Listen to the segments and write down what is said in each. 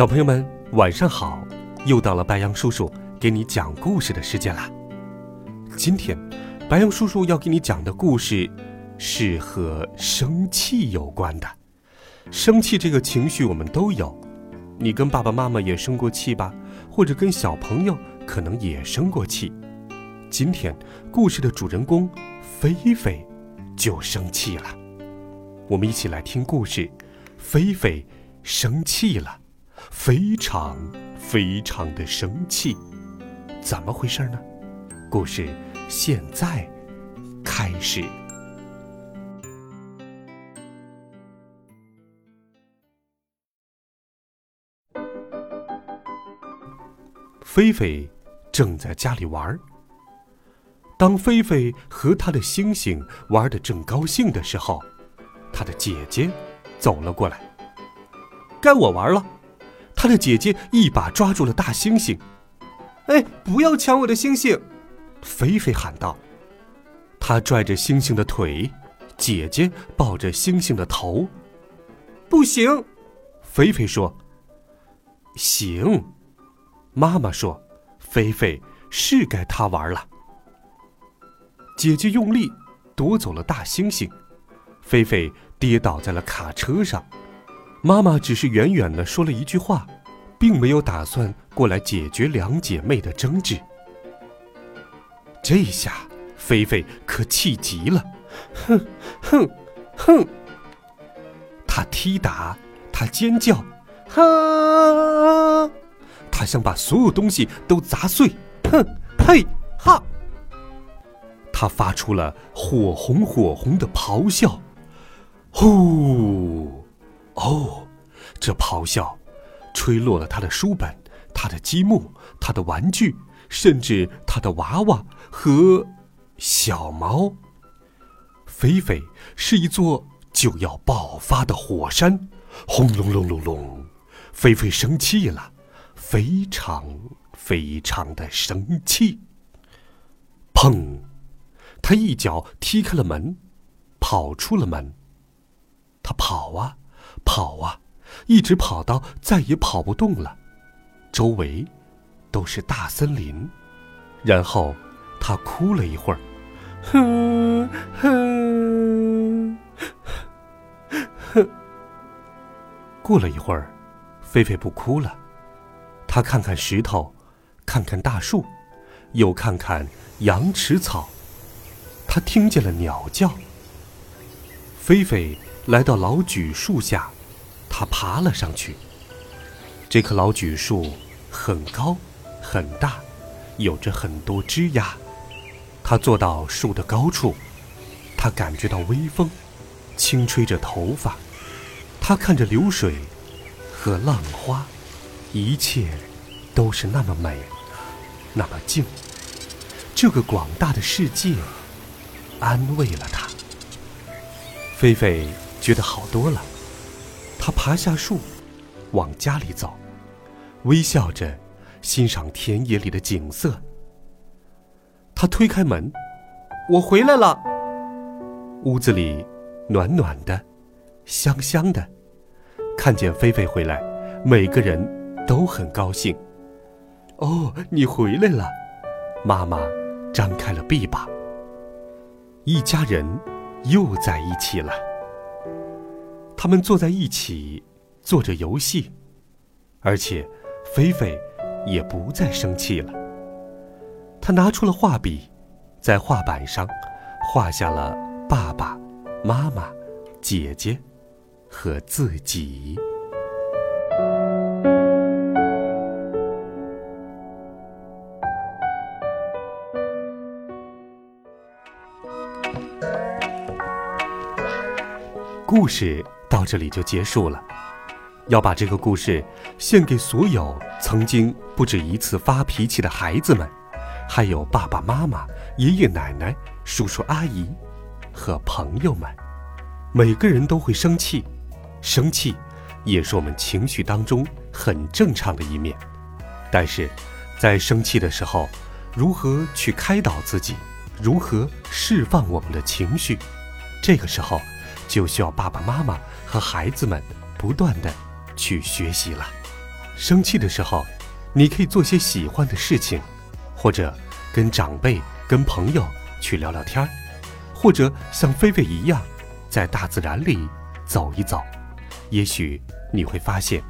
小朋友们，晚上好！又到了白羊叔叔给你讲故事的时间啦。今天，白羊叔叔要给你讲的故事是和生气有关的。生气这个情绪我们都有，你跟爸爸妈妈也生过气吧？或者跟小朋友可能也生过气。今天故事的主人公菲菲就生气了。我们一起来听故事：菲菲生气了。非常非常的生气，怎么回事呢？故事现在开始。菲菲正在家里玩儿。当菲菲和他的星星玩的正高兴的时候，他的姐姐走了过来。该我玩了。他的姐姐一把抓住了大猩猩，“哎，不要抢我的星星！”菲菲喊道。他拽着猩猩的腿，姐姐抱着猩猩的头。不行，菲菲说。行，妈妈说，菲菲是该他玩了。姐姐用力夺走了大猩猩，菲菲跌倒在了卡车上。妈妈只是远远的说了一句话，并没有打算过来解决两姐妹的争执。这下菲菲可气极了，哼哼哼！她踢打，她尖叫，哈！她想把所有东西都砸碎，哼嘿哈！她发出了火红火红的咆哮，呼！哦，这咆哮，吹落了他的书本、他的积木、他的玩具，甚至他的娃娃和小猫。菲菲是一座就要爆发的火山，轰隆隆隆隆！菲菲生气了，非常非常的生气。砰！他一脚踢开了门，跑出了门。他跑啊！跑啊，一直跑到再也跑不动了，周围都是大森林。然后他哭了一会儿，哼哼哼。过了一会儿，菲菲不哭了，他看看石头，看看大树，又看看羊齿草，他听见了鸟叫。菲菲。来到老榉树下，他爬了上去。这棵老榉树很高很大，有着很多枝桠。他坐到树的高处，他感觉到微风轻吹着头发。他看着流水和浪花，一切都是那么美，那么静。这个广大的世界安慰了他。菲菲。觉得好多了，爬下树，往家里走，微笑着欣赏田野里的景色。他推开门，我回来了。屋子里暖暖的，香香的。看见菲菲回来，每个人都很高兴。哦，你回来了！妈妈张开了臂膀。一家人又在一起了。他们坐在一起，做着游戏，而且菲菲也不再生气了。他拿出了画笔，在画板上画下了爸爸妈妈、姐姐和自己。故事。到这里就结束了。要把这个故事献给所有曾经不止一次发脾气的孩子们，还有爸爸妈妈、爷爷奶奶、叔叔阿姨和朋友们。每个人都会生气，生气也是我们情绪当中很正常的一面。但是，在生气的时候，如何去开导自己，如何释放我们的情绪，这个时候就需要爸爸妈妈和孩子们不断的。去学习了。生气的时候，你可以做些喜欢的事情，或者跟长辈、跟朋友去聊聊天儿，或者像菲菲一样，在大自然里走一走。也许你会发现，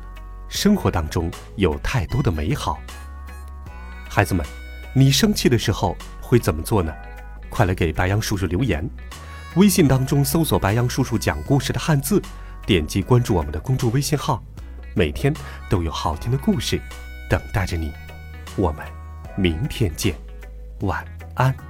生活当中有太多的美好。孩子们，你生气的时候会怎么做呢？快来给白杨叔叔留言。微信当中搜索“白杨叔叔讲故事”的汉字，点击关注我们的公众微信号。每天都有好听的故事等待着你，我们明天见，晚安。